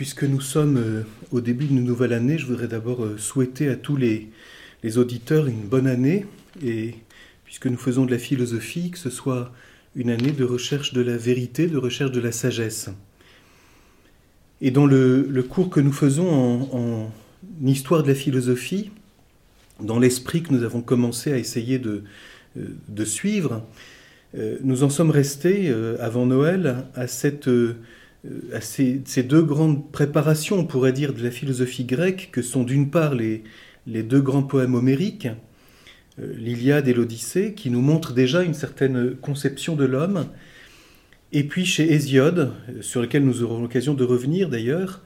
Puisque nous sommes euh, au début d'une nouvelle année, je voudrais d'abord euh, souhaiter à tous les, auditeurs une bonne année. Et puisque nous faisons de la philosophie, que ce soit une année de recherche de la vérité, de recherche de la sagesse. Et dans le, cours que nous faisons en, histoire de la philosophie, dans l'esprit que nous avons commencé à essayer de, euh, suivre, nous en sommes restés avant Noël à cette à ces, deux grandes préparations, on pourrait dire, de la philosophie grecque, que sont d'une part les, deux grands poèmes homériques, euh, l'Iliade et l'Odyssée, qui nous montrent déjà une certaine conception de l'homme, et puis chez Hésiode, euh, sur lequel nous aurons l'occasion de revenir d'ailleurs,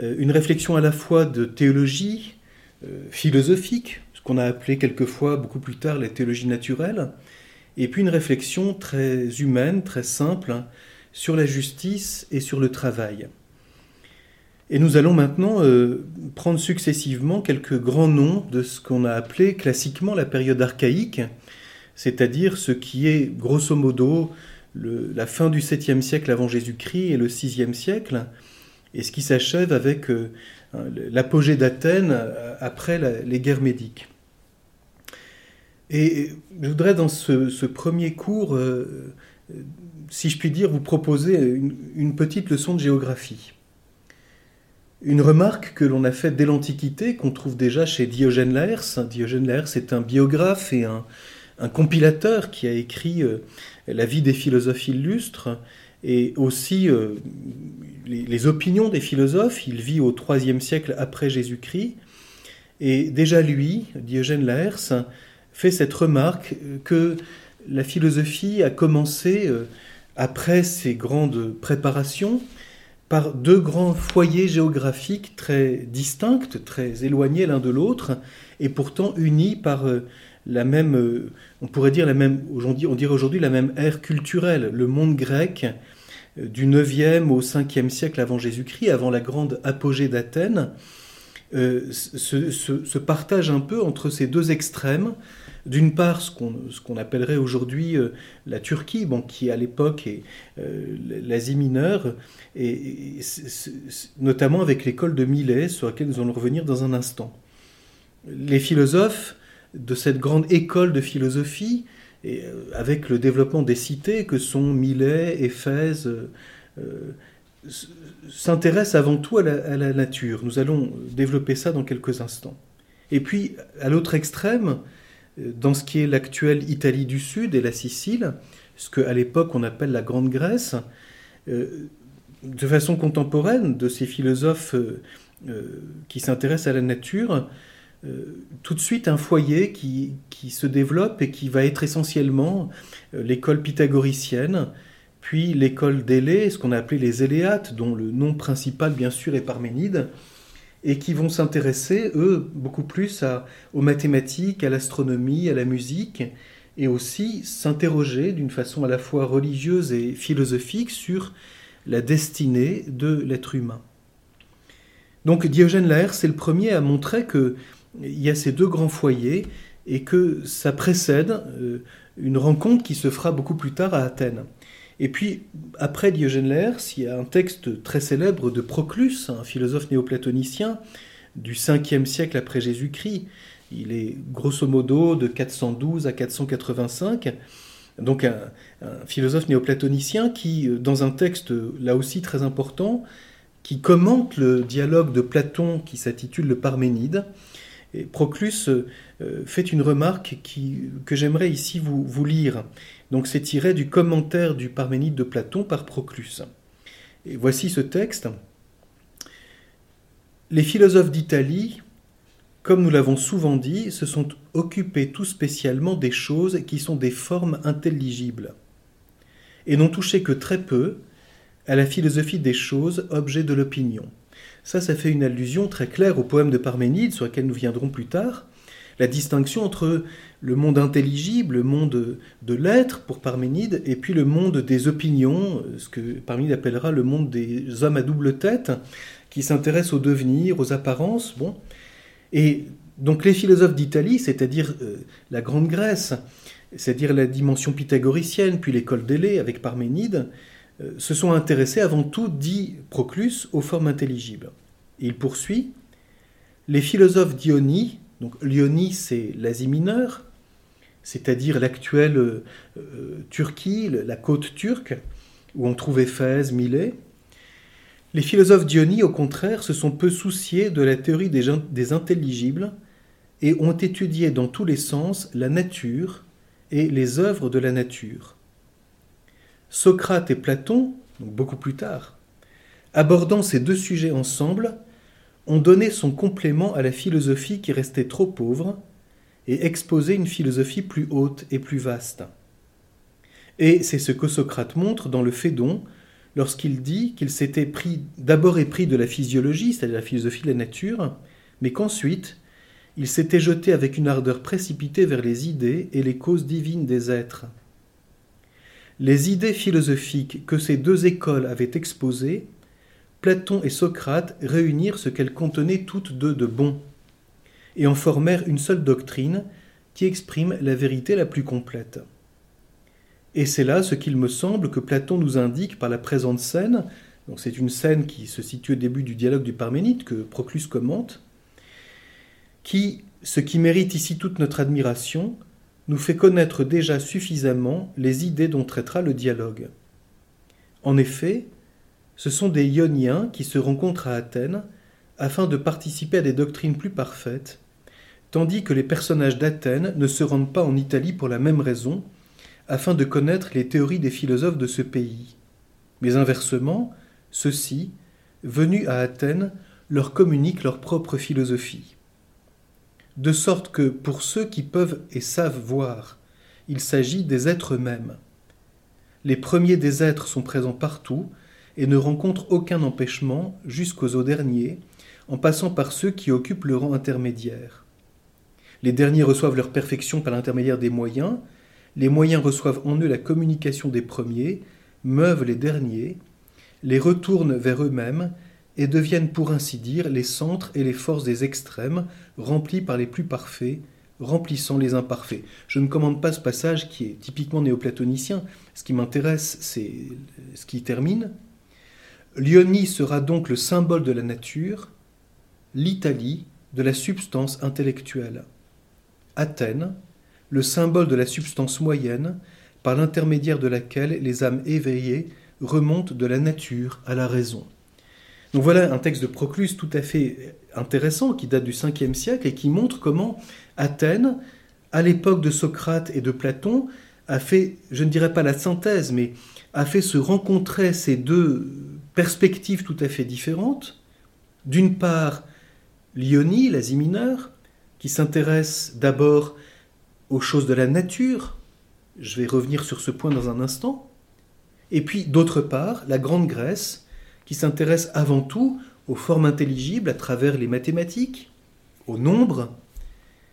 une réflexion à la fois de théologie philosophique, ce qu'on a appelé quelquefois beaucoup plus tard la théologie naturelle, et puis une réflexion très humaine, très simple, sur la justice et sur le travail. Et nous allons maintenant euh, prendre successivement quelques grands noms de ce qu'on a appelé classiquement la période archaïque, c'est-à-dire ce qui est grosso modo la fin du 7e siècle avant Jésus-Christ et le 6e siècle, et ce qui s'achève avec euh, l'apogée d'Athènes euh, après les guerres médiques. Et je voudrais dans ce, premier cours si je puis dire, vous proposer une, petite leçon de géographie. Une remarque que l'on a faite dès l'Antiquité, qu'on trouve déjà chez Diogène Laërce. Diogène Laërce est un biographe et un, compilateur qui a écrit euh, la vie des philosophes illustres et aussi euh, les, opinions des philosophes. Il vit au IIIe siècle après Jésus-Christ. Et déjà lui, Diogène Laërce, fait cette remarque que la philosophie a commencé euh, après ces grandes préparations, par deux grands foyers géographiques très distincts, très éloignés l'un de l'autre, et pourtant unis par euh, la même, euh, on pourrait dire la même, aujourd'hui, on aujourd'hui la même ère culturelle, le monde grec du 9e au 5e siècle avant Jésus-Christ, avant la grande apogée d'Athènes, se, partage un peu entre ces deux extrêmes, d'une part ce qu'on appellerait aujourd'hui euh, la Turquie, bon, qui à l'époque est euh, l'Asie mineure, et, notamment avec l'école de Milet, sur laquelle nous allons revenir dans un instant. Les philosophes de cette grande école de philosophie, euh, avec le développement des cités que sont Milet, Éphèse, s'intéressent avant tout à la, nature. Nous allons développer ça dans quelques instants. Et puis, à l'autre extrême, dans ce qui est l'actuelle Italie du Sud et la Sicile, ce qu'à l'époque on appelle la Grande Grèce, euh, de façon contemporaine, de ces philosophes euh, euh, qui s'intéressent à la nature, tout de suite un foyer qui, qui, se développe et qui va être essentiellement l'école pythagoricienne, puis l'école d'Élée, ce qu'on a appelé les Éléates, dont le nom principal bien sûr est Parménide, et qui vont s'intéresser, eux, beaucoup plus aux mathématiques, à l'astronomie, à la musique, et aussi s'interroger d'une façon à la fois religieuse et philosophique sur la destinée de l'être humain. Donc Diogène Laërce c'est le premier à montrer qu'il y a ces deux grands foyers et que ça précède euh, une rencontre qui se fera beaucoup plus tard à Athènes. Et puis, après Diogène Laërce, il y a un texte très célèbre de Proclus, un philosophe néoplatonicien du 5e siècle après Jésus-Christ. Il est grosso modo de 412 à 485. Donc un, philosophe néoplatonicien qui, dans un texte là aussi très important, qui commente le dialogue de Platon qui s'intitule le Parménide. Proclus euh, fait une remarque que j'aimerais ici vous lire. Donc c'est tiré du commentaire du Parménide de Platon par Proclus. Et voici ce texte. Les philosophes d'Italie, comme nous l'avons souvent dit, se sont occupés tout spécialement des choses qui sont des formes intelligibles, et n'ont touché que très peu à la philosophie des choses, objet de l'opinion. Ça, ça fait une allusion très claire au poème de Parménide, sur lequel nous viendrons plus tard, la distinction entre le monde intelligible, le monde de l'être pour Parménide, et puis le monde des opinions, ce que Parménide appellera le monde des hommes à double tête, qui s'intéressent au devenir, aux apparences. Bon. Et donc les philosophes d'Italie, c'est-à-dire euh, la Grande Grèce, c'est-à-dire la dimension pythagoricienne, puis l'école d'Élée avec Parménide, euh, se sont intéressés avant tout, dit Proclus, aux formes intelligibles. Il poursuit Les philosophes d'Ionie, donc l'Ionie c'est l'Asie mineure, c'est-à-dire l'actuelle euh, Turquie, la côte turque, où on trouve Éphèse, Milet. Les philosophes d'Ionie, au contraire, se sont peu souciés de la théorie des, des intelligibles et ont étudié dans tous les sens la nature et les œuvres de la nature. Socrate et Platon, beaucoup plus tard, abordant ces deux sujets ensemble, ont donné son complément à la philosophie qui restait trop pauvre et exposé une philosophie plus haute et plus vaste. Et c'est ce que Socrate montre dans le Phédon lorsqu'il dit qu'il s'était pris d'abord épris de la physiologie, c'est-à-dire la philosophie de la nature, mais qu'ensuite il s'était jeté avec une ardeur précipitée vers les idées et les causes divines des êtres. Les idées philosophiques que ces deux écoles avaient exposées, Platon et Socrate réunirent ce qu'elles contenaient toutes deux de bon, et en formèrent une seule doctrine qui exprime la vérité la plus complète. Et c'est là ce qu'il me semble que Platon nous indique par la présente scène. Donc c'est une scène qui se situe au début du dialogue du Parménide que Proclus commente, qui, ce qui mérite ici toute notre admiration, nous fait connaître déjà suffisamment les idées dont traitera le dialogue. En effet, ce sont des Ioniens qui se rencontrent à Athènes afin de participer à des doctrines plus parfaites, tandis que les personnages d'Athènes ne se rendent pas en Italie pour la même raison, afin de connaître les théories des philosophes de ce pays. Mais inversement, ceux-ci, venus à Athènes, leur communiquent leur propre philosophie. De sorte que pour ceux qui peuvent et savent voir, il s'agit des êtres eux-mêmes. Les premiers des êtres sont présents partout et ne rencontrent aucun empêchement jusqu'aux autres derniers, en passant par ceux qui occupent le rang intermédiaire. Les derniers reçoivent leur perfection par l'intermédiaire des moyens, les moyens reçoivent en eux la communication des premiers, meuvent les derniers, les retournent vers eux-mêmes et deviennent pour ainsi dire les centres et les forces des extrêmes, remplis par les plus parfaits, remplissant les imparfaits. Je ne commande pas ce passage qui est typiquement néoplatonicien. Ce qui m'intéresse, c'est ce qui termine. L'Ionie sera donc le symbole de la nature, l'Italie de la substance intellectuelle. Athènes, le symbole de la substance moyenne, par l'intermédiaire de laquelle les âmes éveillées remontent de la nature à la raison. Donc voilà un texte de Proclus tout à fait intéressant qui date du 5e siècle et qui montre comment Athènes, à l'époque de Socrate et de Platon, a fait, je ne dirais pas la synthèse, mais a fait se rencontrer ces deux perspectives tout à fait différentes. D'une part, l'Ionie, l'Asie mineure, qui s'intéresse d'abord aux choses de la nature. Je vais revenir sur ce point dans un instant. Et puis, d'autre part, la Grande Grèce, qui s'intéresse avant tout aux formes intelligibles à travers les mathématiques, aux nombres,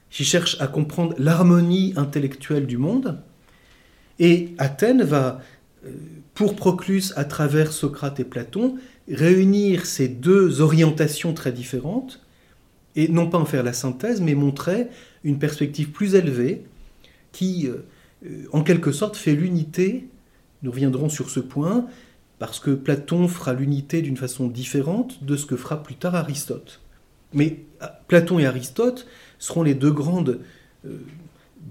qui cherche à comprendre l'harmonie intellectuelle du monde. Et Athènes va, euh, pour Proclus, à travers Socrate et Platon, réunir ces deux orientations très différentes, et non pas en faire la synthèse, mais montrer une perspective plus élevée qui, euh, euh, en quelque sorte, fait l'unité, nous reviendrons sur ce point, parce que Platon fera l'unité d'une façon différente de ce que fera plus tard Aristote. Mais ah, Platon et Aristote seront les deux grands euh,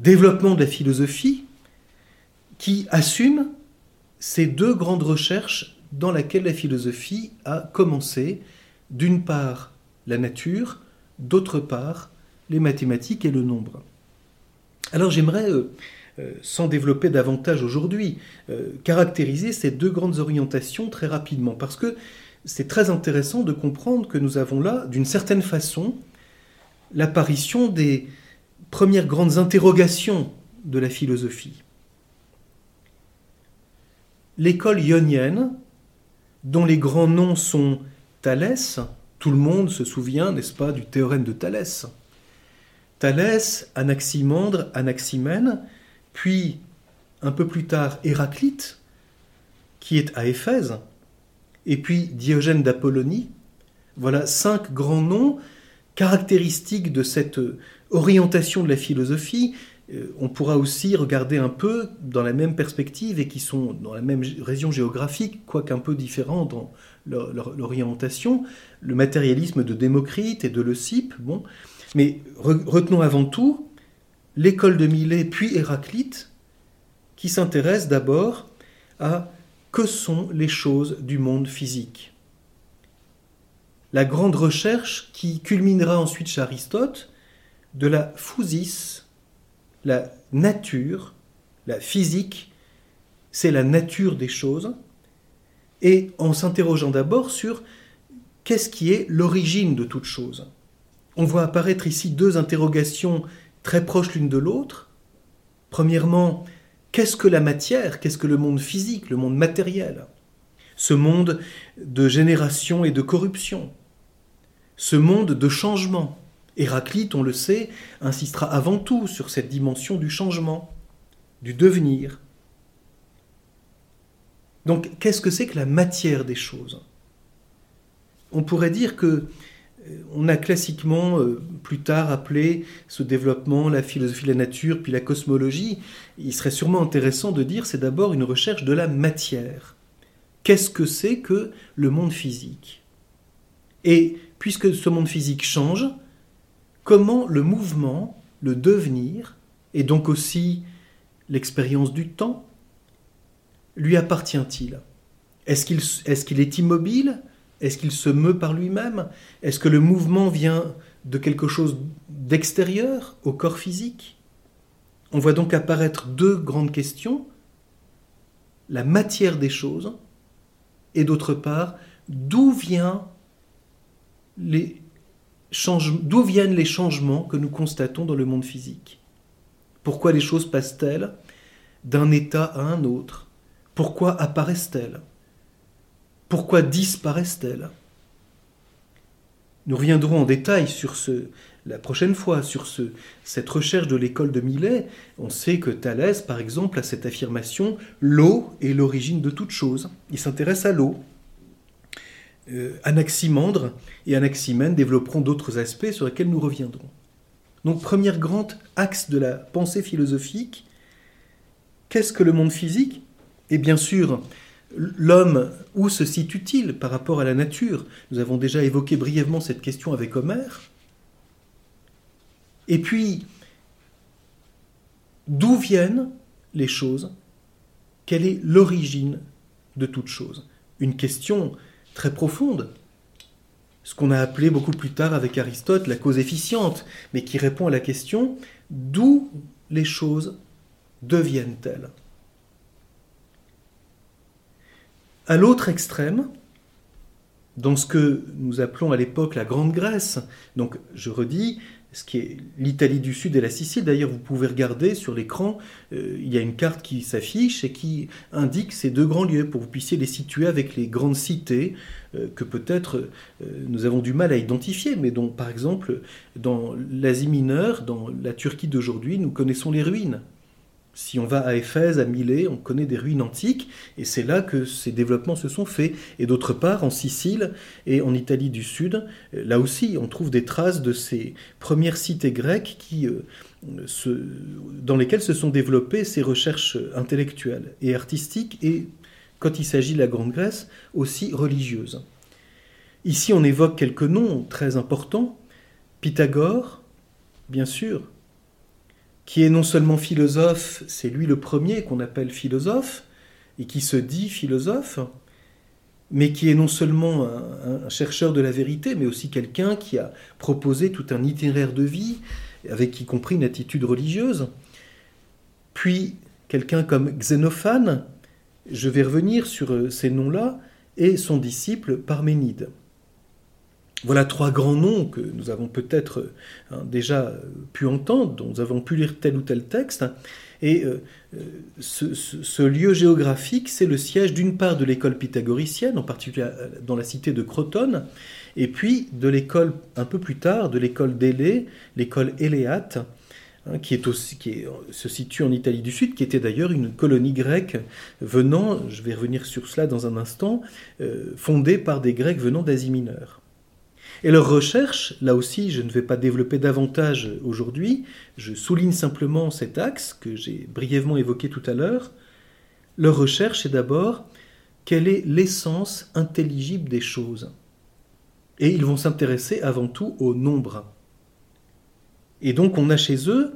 développements de la philosophie qui assument ces deux grandes recherches dans lesquelles la philosophie a commencé, d'une part la nature, d'autre part les mathématiques et le nombre. Alors j'aimerais, euh, euh, sans développer davantage aujourd'hui, euh, caractériser ces deux grandes orientations très rapidement, parce que c'est très intéressant de comprendre que nous avons là, d'une certaine façon, l'apparition des premières grandes interrogations de la philosophie. L'école ionienne dont les grands noms sont Thalès, tout le monde se souvient, n'est-ce pas, du théorème de Thalès. Thalès, Anaximandre, Anaximène, puis un peu plus tard Héraclite, qui est à Éphèse, et puis Diogène d'Apollonie. Voilà cinq grands noms caractéristiques de cette orientation de la philosophie. Euh, on pourra aussi regarder un peu dans la même perspective et qui sont dans la même région géographique, quoique un peu différents dans l'orientation, le matérialisme de Démocrite et de Leucippe. Mais retenons avant tout l'école de Milet puis Héraclite, qui s'intéresse d'abord à que sont les choses du monde physique. La grande recherche qui culminera ensuite chez Aristote de la physis, la nature, la physique, c'est la nature des choses, et en s'interrogeant d'abord sur qu'est-ce qui est l'origine de toute chose. On voit apparaître ici deux interrogations très proches l'une de l'autre. Premièrement, qu'est-ce que la matière? Qu'est-ce que le monde physique, le monde matériel? Ce monde de génération et de corruption. Ce monde de changement. Héraclite, on le sait, insistera avant tout sur cette dimension du changement, du devenir. Donc, qu'est-ce que c'est que la matière des choses? On pourrait dire que euh, on a classiquement euh, plus tard appelé ce développement la philosophie de la nature puis la cosmologie. Il serait sûrement intéressant de dire c'est d'abord une recherche de la matière. Qu'est-ce que c'est que le monde physique? Et puisque ce monde physique change, comment le mouvement, le devenir, et donc aussi l'expérience du temps, lui appartient-il? Est-ce qu'il est, immobile? Est-ce qu'il se meut par lui-même? Est-ce que le mouvement vient de quelque chose d'extérieur au corps physique? On voit donc apparaître deux grandes questions. La matière des choses et d'autre part, d'où vient les d'où viennent les changements que nous constatons dans le monde physique? Pourquoi les choses passent-elles d'un état à un autre? Pourquoi apparaissent-elles? Pourquoi disparaissent-elles? Nous reviendrons en détail sur ce, la prochaine fois sur ce, cette recherche de l'école de Millet. On sait que Thalès, par exemple, a cette affirmation l'eau est l'origine de toute chose. Il s'intéresse à l'eau. Euh, Anaximandre et Anaximène développeront d'autres aspects sur lesquels nous reviendrons. Donc, premier grand axe de la pensée philosophique, qu'est-ce que le monde physique? Et bien sûr, l'homme, où se situe-t-il par rapport à la nature? Nous avons déjà évoqué brièvement cette question avec Homère. Et puis, d'où viennent les choses? Quelle est l'origine de toute chose Une question très profonde, ce qu'on a appelé beaucoup plus tard avec Aristote la cause efficiente, mais qui répond à la question d'où les choses deviennent-elles? À l'autre extrême, dans ce que nous appelons à l'époque la Grande Grèce, donc je redis, ce qui est l'Italie du Sud et la Sicile. D'ailleurs, vous pouvez regarder sur l'écran, euh, il y a une carte qui s'affiche et qui indique ces deux grands lieux pour que vous puissiez les situer avec les grandes cités euh, que peut-être euh, nous avons du mal à identifier, mais dont, par exemple, dans l'Asie mineure, dans la Turquie d'aujourd'hui, nous connaissons les ruines. Si on va à Éphèse, à Milet, on connaît des ruines antiques, et c'est là que ces développements se sont faits. Et d'autre part, en Sicile et en Italie du Sud, là aussi, on trouve des traces de ces premières cités grecques euh, dans lesquelles se sont développées ces recherches intellectuelles et artistiques, et, quand il s'agit de la Grande Grèce, aussi religieuses. Ici, on évoque quelques noms très importants. Pythagore, bien sûr, qui est non seulement philosophe, c'est lui le premier qu'on appelle philosophe, et qui se dit philosophe, mais qui est non seulement un, chercheur de la vérité, mais aussi quelqu'un qui a proposé tout un itinéraire de vie, avec y compris une attitude religieuse. Puis quelqu'un comme Xénophane, je vais revenir sur ces noms-là, et son disciple Parménide. Voilà trois grands noms que nous avons peut-être hein, déjà pu entendre, dont nous avons pu lire tel ou tel texte. Et euh, euh, ce, lieu géographique, c'est le siège d'une part de l'école pythagoricienne, en particulier dans la cité de Crotone, et puis de l'école un peu plus tard, de l'école d'Élée, l'école Éléate, hein, qui se situe en Italie du Sud, qui était d'ailleurs une colonie grecque venant, je vais revenir sur cela dans un instant, fondée par des Grecs venant d'Asie mineure. Et leur recherche, là aussi, je ne vais pas développer davantage aujourd'hui, je souligne simplement cet axe que j'ai brièvement évoqué tout à l'heure. Leur recherche est d'abord quelle est l'essence intelligible des choses? Et ils vont s'intéresser avant tout au nombre. Et donc on a chez eux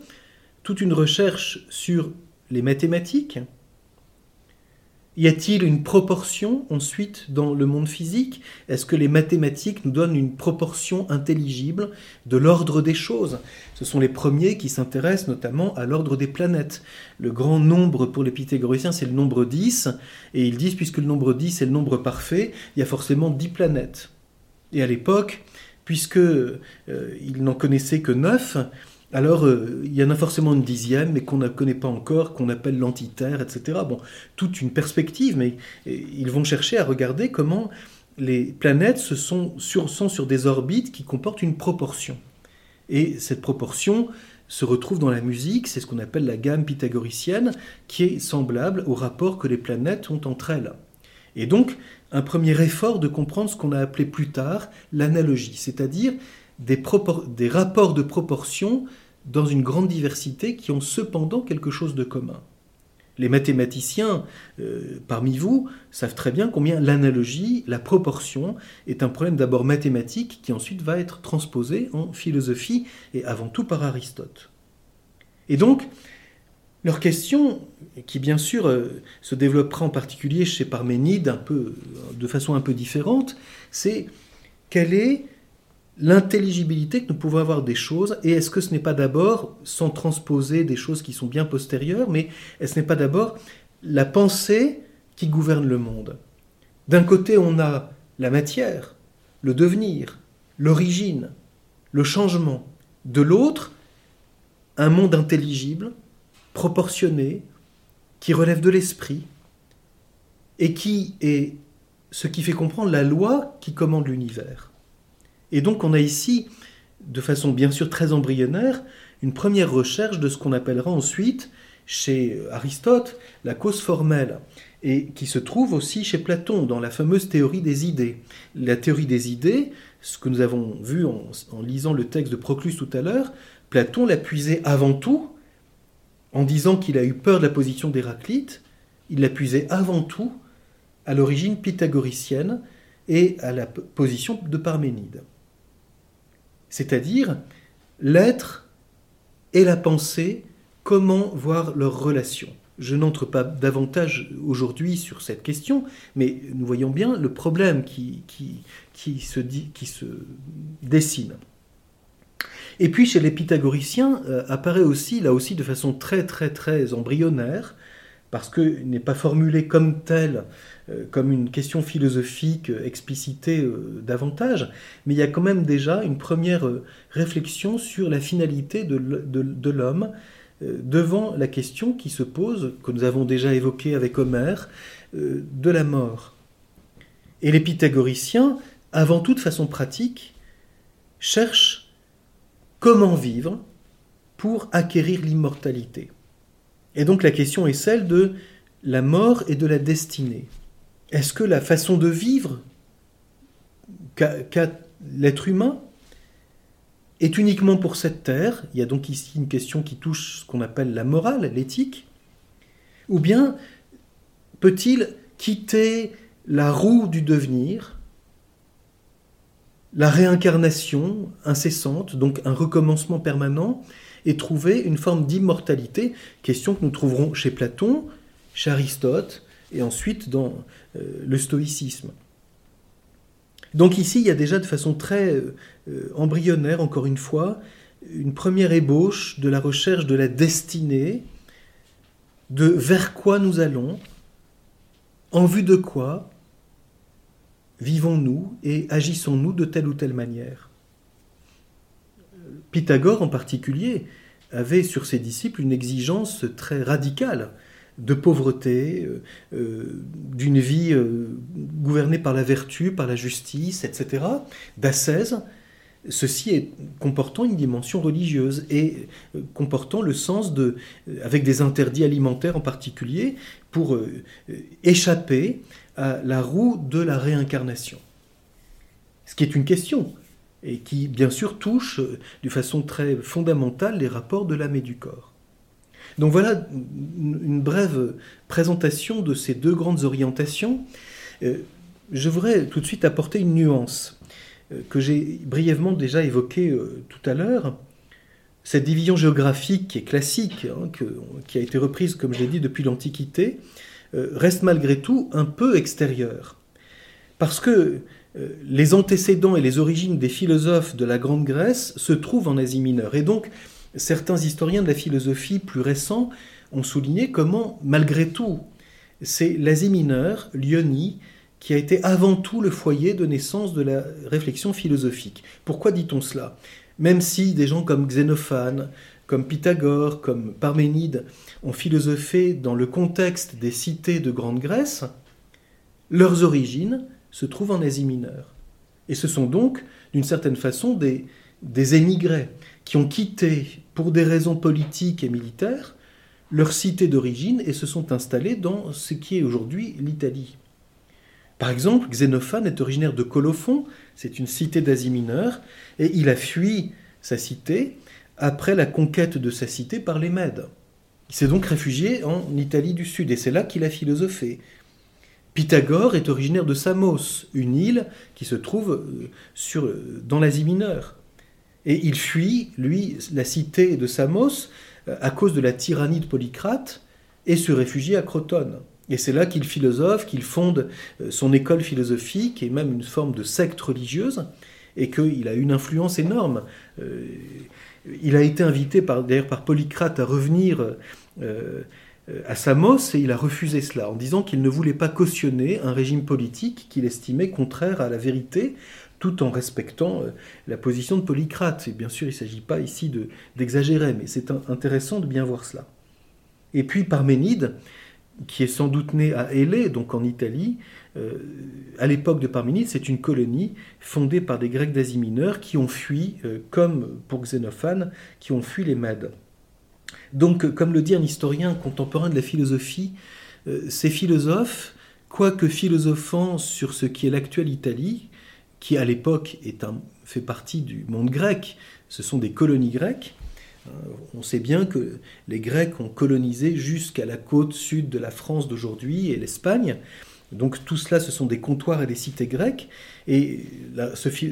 toute une recherche sur les mathématiques, y a-t-il une proportion ensuite dans le monde physique? Est-ce que les mathématiques nous donnent une proportion intelligible de l'ordre des choses? Ce sont les premiers qui s'intéressent notamment à l'ordre des planètes. Le grand nombre pour les pythagoriciens, c'est le nombre 10, et ils disent puisque le nombre 10 est le nombre parfait, il y a forcément 10 planètes. Et à l'époque, puisque euh, n'en connaissaient que 9, alors, euh, il y en a forcément une dixième, mais qu'on ne connaît pas encore, qu'on appelle l'antiterre, etc. Bon, toute une perspective, mais ils vont chercher à regarder comment les planètes se sont, sur, sont sur des orbites qui comportent une proportion. Et cette proportion se retrouve dans la musique, c'est ce qu'on appelle la gamme pythagoricienne, qui est semblable au rapport que les planètes ont entre elles. Et donc, un premier effort de comprendre ce qu'on a appelé plus tard l'analogie, c'est-à-dire des, rapports de proportion dans une grande diversité qui ont cependant quelque chose de commun. Les mathématiciens euh, parmi vous savent très bien combien l'analogie, la proportion, est un problème d'abord mathématique qui ensuite va être transposé en philosophie et avant tout par Aristote. Et donc, leur question, qui bien sûr euh, se développera en particulier chez Parménide de façon un peu différente, c'est quelle est l'intelligibilité que nous pouvons avoir des choses, et est-ce que ce n'est pas d'abord, sans transposer des choses qui sont bien postérieures, mais est-ce n'est pas d'abord la pensée qui gouverne le monde? D'un côté, on a la matière, le devenir, l'origine, le changement. De l'autre, un monde intelligible, proportionné, qui relève de l'esprit, et qui est ce qui fait comprendre la loi qui commande l'univers. Et donc on a ici, de façon bien sûr très embryonnaire, une première recherche de ce qu'on appellera ensuite chez Aristote la cause formelle, et qui se trouve aussi chez Platon dans la fameuse théorie des idées. La théorie des idées, ce que nous avons vu en, lisant le texte de Proclus tout à l'heure, Platon l'a avant tout en disant qu'il a eu peur de la position d'Héraclite, il l'a avant tout à l'origine pythagoricienne et à la position de Parménide c'est-à-dire l'être et la pensée, comment voir leur relation? Je n'entre pas davantage aujourd'hui sur cette question, mais nous voyons bien le problème qui, se, dit, qui se dessine. Et puis chez les pythagoriciens euh, apparaît aussi, là aussi de façon très très très embryonnaire, parce qu'il n'est pas formulé comme tel euh, comme une question philosophique euh, explicitée euh, davantage, mais il y a quand même déjà une première réflexion sur la finalité de, l'homme devant la question qui se pose, que nous avons déjà évoquée avec Homère, de la mort. Et les pythagoriciens, avant toute façon pratique, cherchent comment vivre pour acquérir l'immortalité. Et donc la question est celle de la mort et de la destinée. Est-ce que la façon de vivre qu'a l'être humain est uniquement pour cette terre? Il y a donc ici une question qui touche ce qu'on appelle la morale, l'éthique. Ou bien peut-il quitter la roue du devenir, la réincarnation incessante, donc un recommencement permanent, et trouver une forme d'immortalité, question que nous trouverons chez Platon, chez Aristote, et ensuite dans euh, le stoïcisme. Donc ici, il y a déjà de façon très euh, embryonnaire, encore une fois, une première ébauche de la recherche de la destinée, de vers quoi nous allons, en vue de quoi vivons-nous et agissons-nous de telle ou telle manière. Pythagore en particulier avait sur ses disciples une exigence très radicale de pauvreté, euh, euh, d'une vie euh, gouvernée par la vertu, par la justice, etc., d'ascèse, ceci comportant une dimension religieuse et comportant le sens de, avec des interdits alimentaires en particulier, pour échapper à la roue de la réincarnation. Ce qui est une question et qui, bien sûr, touche de façon très fondamentale les rapports de l'âme et du corps. Donc voilà une brève présentation de ces deux grandes orientations. Euh, je voudrais tout de suite apporter une nuance euh, que j'ai brièvement déjà évoquée euh, tout à l'heure. Cette division géographique qui est classique, hein, qui a été reprise, comme je l'ai dit, depuis l'Antiquité, reste malgré tout un peu extérieure. Parce que les antécédents et les origines des philosophes de la Grande Grèce se trouvent en Asie mineure. Et donc, certains historiens de la philosophie plus récents ont souligné comment, malgré tout, c'est l'Asie mineure, l'Ionie, qui a été avant tout le foyer de naissance de la réflexion philosophique. Pourquoi dit-on cela? Même si des gens comme Xénophane, comme Pythagore, comme Parménide ont philosophé dans le contexte des cités de Grande Grèce, leurs origines se trouvent en Asie mineure. Et ce sont donc, d'une certaine façon, des, des émigrés qui ont quitté, pour des raisons politiques et militaires, leur cité d'origine et se sont installés dans ce qui est aujourd'hui l'Italie. Par exemple, Xénophane est originaire de Colophon, c'est une cité d'Asie mineure, et il a fui sa cité après la conquête de sa cité par les Mèdes. Il s'est donc réfugié en Italie du Sud, et c'est là qu'il a philosophé. Pythagore est originaire de Samos, une île qui se trouve euh, sur, dans l'Asie mineure. Et il fuit, lui, la cité de Samos euh, à cause de la tyrannie de Polycrate et se réfugie à Crotone. Et c'est là qu'il philosophe, qu'il fonde euh, son école philosophique et même une forme de secte religieuse, et qu'il a une influence énorme. Euh, il a été invité d'ailleurs par Polycrate à revenir à Samos et il a refusé cela en disant qu'il ne voulait pas cautionner un régime politique qu'il estimait contraire à la vérité, tout en respectant euh, la position de Polycrate. Et bien sûr, il ne s'agit pas ici d'exagérer, mais c'est intéressant de bien voir cela. Et puis Parménide, qui est sans doute né à Élée, donc en Italie, euh, à l'époque de Parménide, c'est une colonie fondée par des Grecs d'Asie mineure qui ont fui, euh, comme pour Xénophane, qui ont fui les Mèdes. Donc, comme le dit un historien contemporain de la philosophie, ces philosophes, quoique philosophant sur ce qui est l'actuelle Italie, qui à l'époque fait partie du monde grec, ce sont des colonies grecques. Euh, on sait bien que les Grecs ont colonisé jusqu'à la côte sud de la France d'aujourd'hui et l'Espagne. Donc tout cela, ce sont des comptoirs et des cités grecques. Et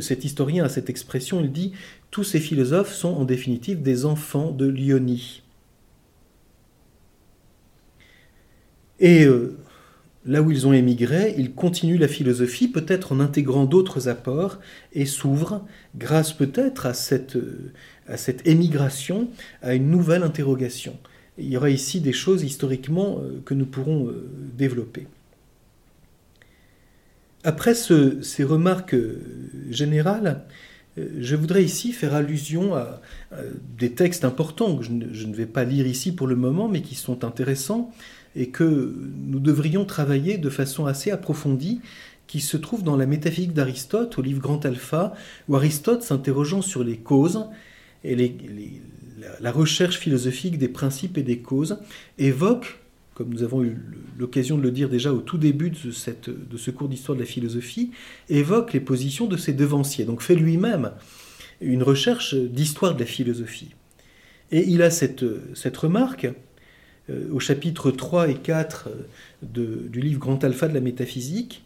cet historien a cette expression, il dit, tous ces philosophes sont en définitive des enfants de l'Ionie. Et euh, là où ils ont émigré, ils continuent la philosophie, peut-être en intégrant d'autres apports, et s'ouvrent, grâce peut-être à cette, cette émigration, à une nouvelle interrogation. Il y aura ici des choses historiquement euh, que nous pourrons euh, développer. Après ces remarques euh, générales, je voudrais ici faire allusion à, des textes importants que je ne, vais pas lire ici pour le moment, mais qui sont intéressants et que nous devrions travailler de façon assez approfondie, qui se trouve dans la métaphysique d'Aristote, au livre Grand Alpha, où Aristote, s'interrogeant sur les causes et la recherche philosophique des principes et des causes, évoque, comme nous avons eu l'occasion de le dire déjà au tout début de, ce cours d'histoire de la philosophie, évoque les positions de ses devanciers, donc fait lui-même une recherche d'histoire de la philosophie. Et il a cette, cette remarque euh, au chapitre 3 et 4 euh, du livre Grand Alpha de la métaphysique,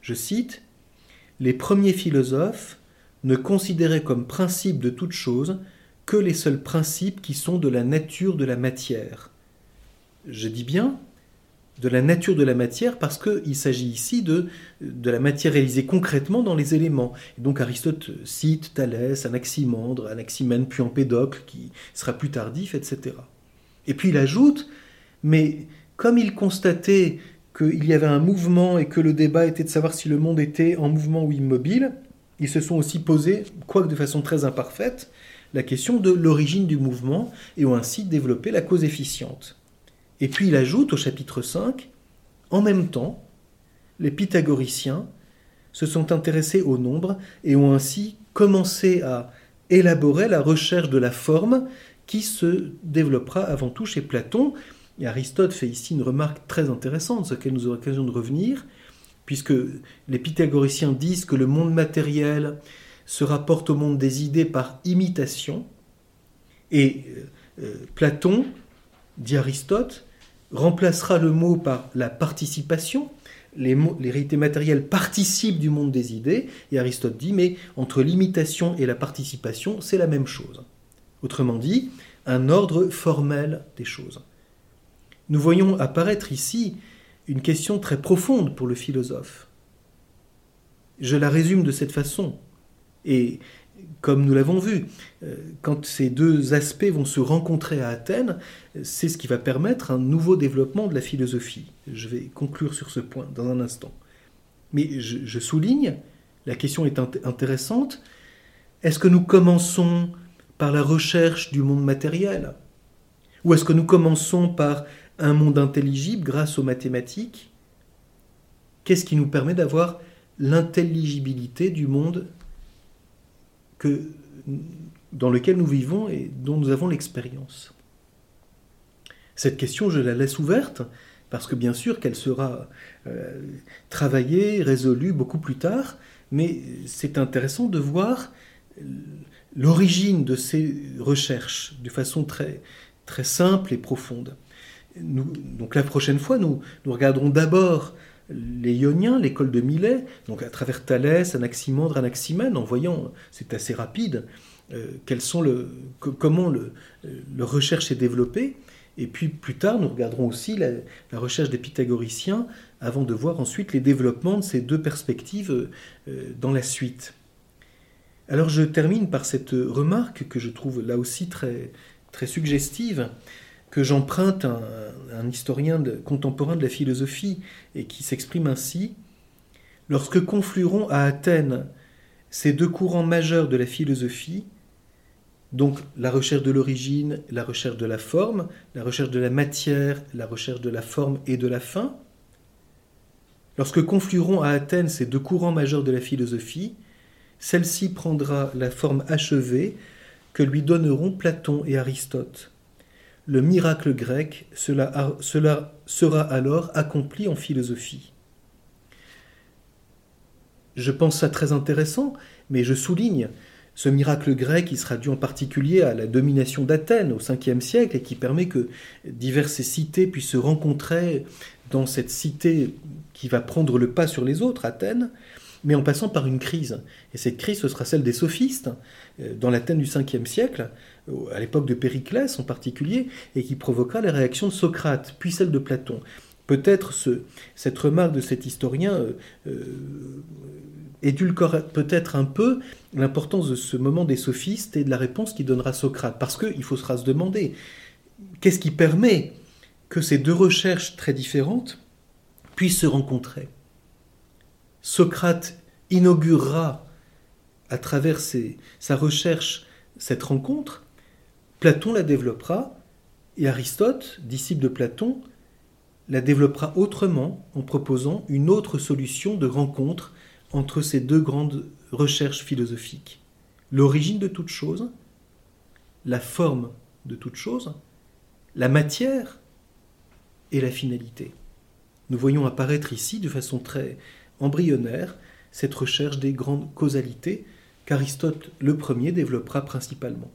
je cite, Les premiers philosophes ne considéraient comme principe de toute chose que les seuls principes qui sont de la nature de la matière. Je dis bien de la nature de la matière parce qu'il s'agit ici de, de la matière réalisée concrètement dans les éléments. Et donc Aristote cite Thalès, Anaximandre, Anaximène puis Empédocle qui sera plus tardif, etc. Et puis il ajoute mais comme il constatait qu'il y avait un mouvement et que le débat était de savoir si le monde était en mouvement ou immobile, ils se sont aussi posés, quoique de façon très imparfaite, la question de l'origine du mouvement et ont ainsi développé la cause efficiente. Et puis il ajoute au chapitre 5, en même temps, les pythagoriciens se sont intéressés au nombre et ont ainsi commencé à élaborer la recherche de la forme qui se développera avant tout chez Platon. Et Aristote fait ici une remarque très intéressante, sur laquelle nous aurons l'occasion de revenir, puisque les pythagoriciens disent que le monde matériel se rapporte au monde des idées par imitation, et euh, euh, Platon, dit Aristote, remplacera le mot par la participation, les, les, réalités matérielles participent du monde des idées, et Aristote dit, mais entre l'imitation et la participation, c'est la même chose. Autrement dit, un ordre formel des choses. Nous voyons apparaître ici une question très profonde pour le philosophe. Je la résume de cette façon. Et comme nous l'avons vu, euh, quand ces deux aspects vont se rencontrer à Athènes, c'est ce qui va permettre un nouveau développement de la philosophie. Je vais conclure sur ce point dans un instant. Mais je, souligne, la question est intéressante, est-ce que nous commençons par la recherche du monde matériel? Ou est-ce que nous commençons par un monde intelligible grâce aux mathématiques? Qu'est-ce qui nous permet d'avoir l'intelligibilité du monde dans lequel nous vivons et dont nous avons l'expérience Cette question, je la laisse ouverte, parce que bien sûr qu'elle sera euh, travaillée, résolue beaucoup plus tard, mais c'est intéressant de voir l'origine de ces recherches de façon très, très simple et profonde. donc la prochaine fois, nous, nous regarderons d'abord les Ioniens, l'école de Milet, donc à travers Thalès, Anaximandre, Anaximène, en voyant, c'est assez rapide, euh, comment le, leur recherche est développée. Et puis plus tard, nous regarderons aussi la, recherche des pythagoriciens avant de voir ensuite les développements de ces deux perspectives euh, dans la suite. Alors je termine par cette remarque que je trouve là aussi très, très suggestive que j'emprunte un, historien contemporain de la philosophie et qui s'exprime ainsi. Lorsque conflueront à Athènes ces deux courants majeurs de la philosophie, donc la recherche de l'origine, la recherche de la forme, la recherche de la matière, la recherche de la forme et de la fin, lorsque conflueront à Athènes ces deux courants majeurs de la philosophie, celle-ci prendra la forme achevée que lui donneront Platon et Aristote le miracle grec, cela, sera alors accompli en philosophie. Je pense ça très intéressant, mais je souligne ce miracle grec qui sera dû en particulier à la domination d'Athènes au 5e siècle et qui permet que diverses cités puissent se rencontrer dans cette cité qui va prendre le pas sur les autres, Athènes, mais en passant par une crise. Et cette crise, ce sera celle des sophistes, euh, dans l'Athènes du 5e siècle, à l'époque de Périclès en particulier, et qui provoquera les réactions de Socrate, puis celle de Platon. Peut-être ce, cette remarque de cet historien euh, euh édulcore peut-être un peu l'importance de ce moment des sophistes et de la réponse qu'il donnera Socrate, parce qu'il faut se demander qu'est-ce qui permet que ces deux recherches très différentes puissent se rencontrer? Socrate inaugurera à travers sa recherche cette rencontre, Platon la développera, et Aristote, disciple de Platon, la développera autrement en proposant une autre solution de rencontre entre ces deux grandes recherches philosophiques. L'origine de toute chose, la forme de toute chose, la matière et la finalité. Nous voyons apparaître ici de façon très embryonnaire cette recherche des grandes causalités qu'Aristote le premier développera principalement.